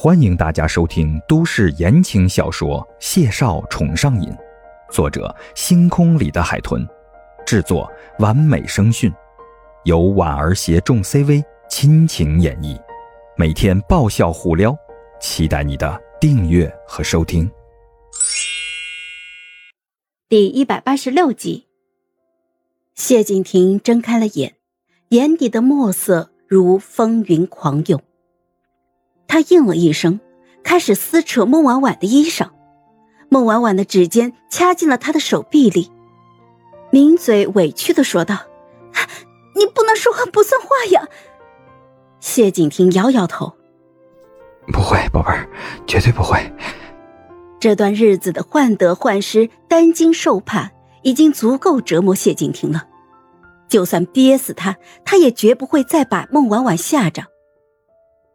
欢迎大家收听都市言情小说《谢少宠上瘾》，作者：星空里的海豚，制作：完美声讯，由婉儿携众 CV 亲情演绎，每天爆笑互撩，期待你的订阅和收听。第一百八十六集，谢景亭睁开了眼，眼底的墨色如风云狂涌。他应了一声，开始撕扯孟婉婉的衣裳。孟婉婉的指尖掐进了他的手臂里，抿嘴委屈的说道：“你不能说话不算话呀。”谢景亭摇摇头：“不会，宝贝儿，绝对不会。”这段日子的患得患失、担惊受怕，已经足够折磨谢景亭了。就算憋死他，他也绝不会再把孟婉婉吓着。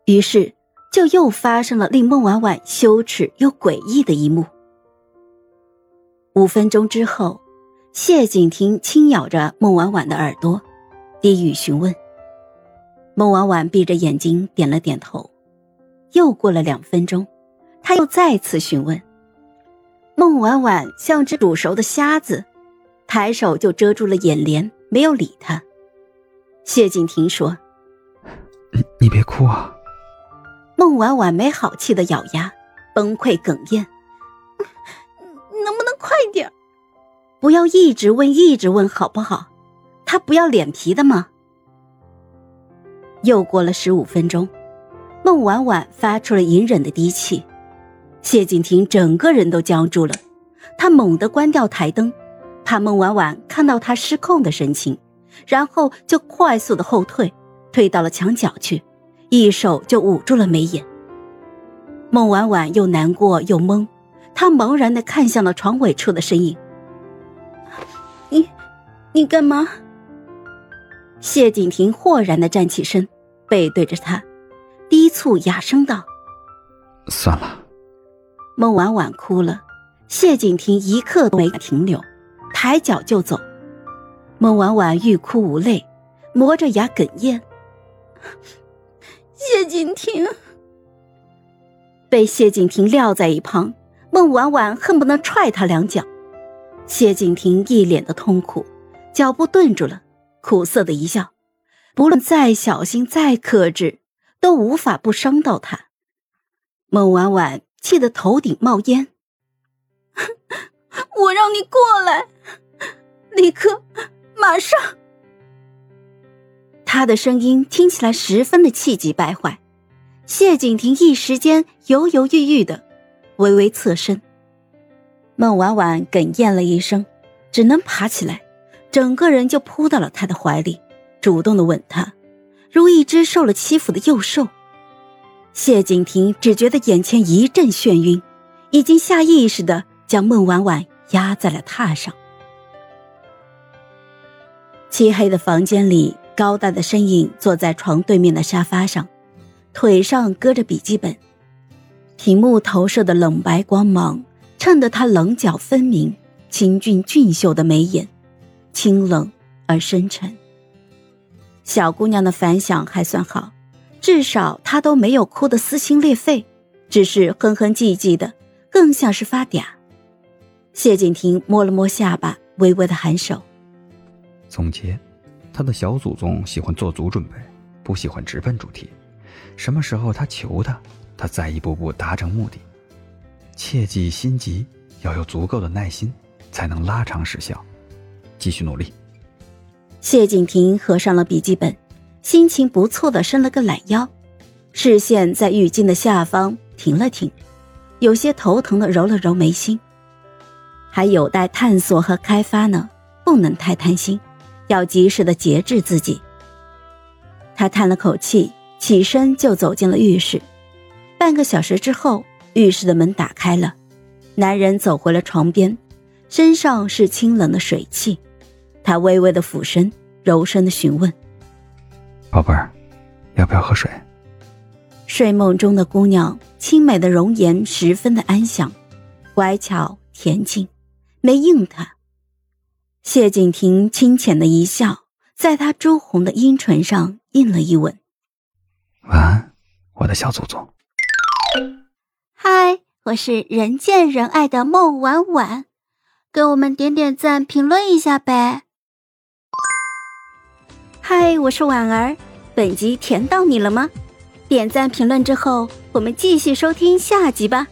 于是。就又发生了令孟婉婉羞耻又诡异的一幕。五分钟之后，谢景亭轻咬着孟婉婉的耳朵，低语询问。孟婉婉闭着眼睛点了点头。又过了两分钟，他又再次询问。孟婉婉像只煮熟的虾子，抬手就遮住了眼帘，没有理他。谢景亭说：“你你别哭啊。”孟婉婉没好气的咬牙，崩溃哽咽：“能不能快点不要一直问，一直问，好不好？他不要脸皮的吗？”又过了十五分钟，孟婉婉发出了隐忍的低气，谢景亭整个人都僵住了。他猛地关掉台灯，怕孟婉婉看到他失控的神情，然后就快速的后退，退到了墙角去。一手就捂住了眉眼。孟婉婉又难过又懵，她茫然的看向了床尾处的身影。你，你干嘛？谢景亭豁然的站起身，背对着他，低促哑声道：“算了。”孟婉婉哭了，谢景亭一刻都没停留，抬脚就走。孟婉婉欲哭无泪，磨着牙哽咽。谢景亭被谢景亭撂在一旁，孟婉婉恨不能踹他两脚。谢景亭一脸的痛苦，脚步顿住了，苦涩的一笑。不论再小心、再克制，都无法不伤到他。孟婉婉气得头顶冒烟。我让你过来，立刻，马上。他的声音听起来十分的气急败坏，谢景亭一时间犹犹豫豫的，微微侧身。孟婉婉哽咽了一声，只能爬起来，整个人就扑到了他的怀里，主动的吻他，如一只受了欺负的幼兽。谢景亭只觉得眼前一阵眩晕，已经下意识的将孟婉婉压在了榻上。漆黑的房间里。高大的身影坐在床对面的沙发上，腿上搁着笔记本，屏幕投射的冷白光芒衬得他棱角分明、清俊俊秀的眉眼，清冷而深沉。小姑娘的反响还算好，至少她都没有哭得撕心裂肺，只是哼哼唧唧的，更像是发嗲。谢景亭摸了摸下巴，微微的颔首，总结。他的小祖宗喜欢做足准备，不喜欢直奔主题。什么时候他求他，他再一步步达成目的。切忌心急，要有足够的耐心，才能拉长时效。继续努力。谢景亭合上了笔记本，心情不错的伸了个懒腰，视线在浴巾的下方停了停，有些头疼的揉了揉眉心。还有待探索和开发呢，不能太贪心。要及时的节制自己。他叹了口气，起身就走进了浴室。半个小时之后，浴室的门打开了，男人走回了床边，身上是清冷的水汽。他微微的俯身，柔声的询问：“宝贝儿，要不要喝水？”睡梦中的姑娘，清美的容颜十分的安详，乖巧恬静，没应他。谢景亭清浅的一笑，在他朱红的阴唇上印了一吻。晚安，我的小祖宗。嗨，我是人见人爱的孟婉婉，给我们点点赞，评论一下呗。嗨，我是婉儿，本集甜到你了吗？点赞评论之后，我们继续收听下集吧。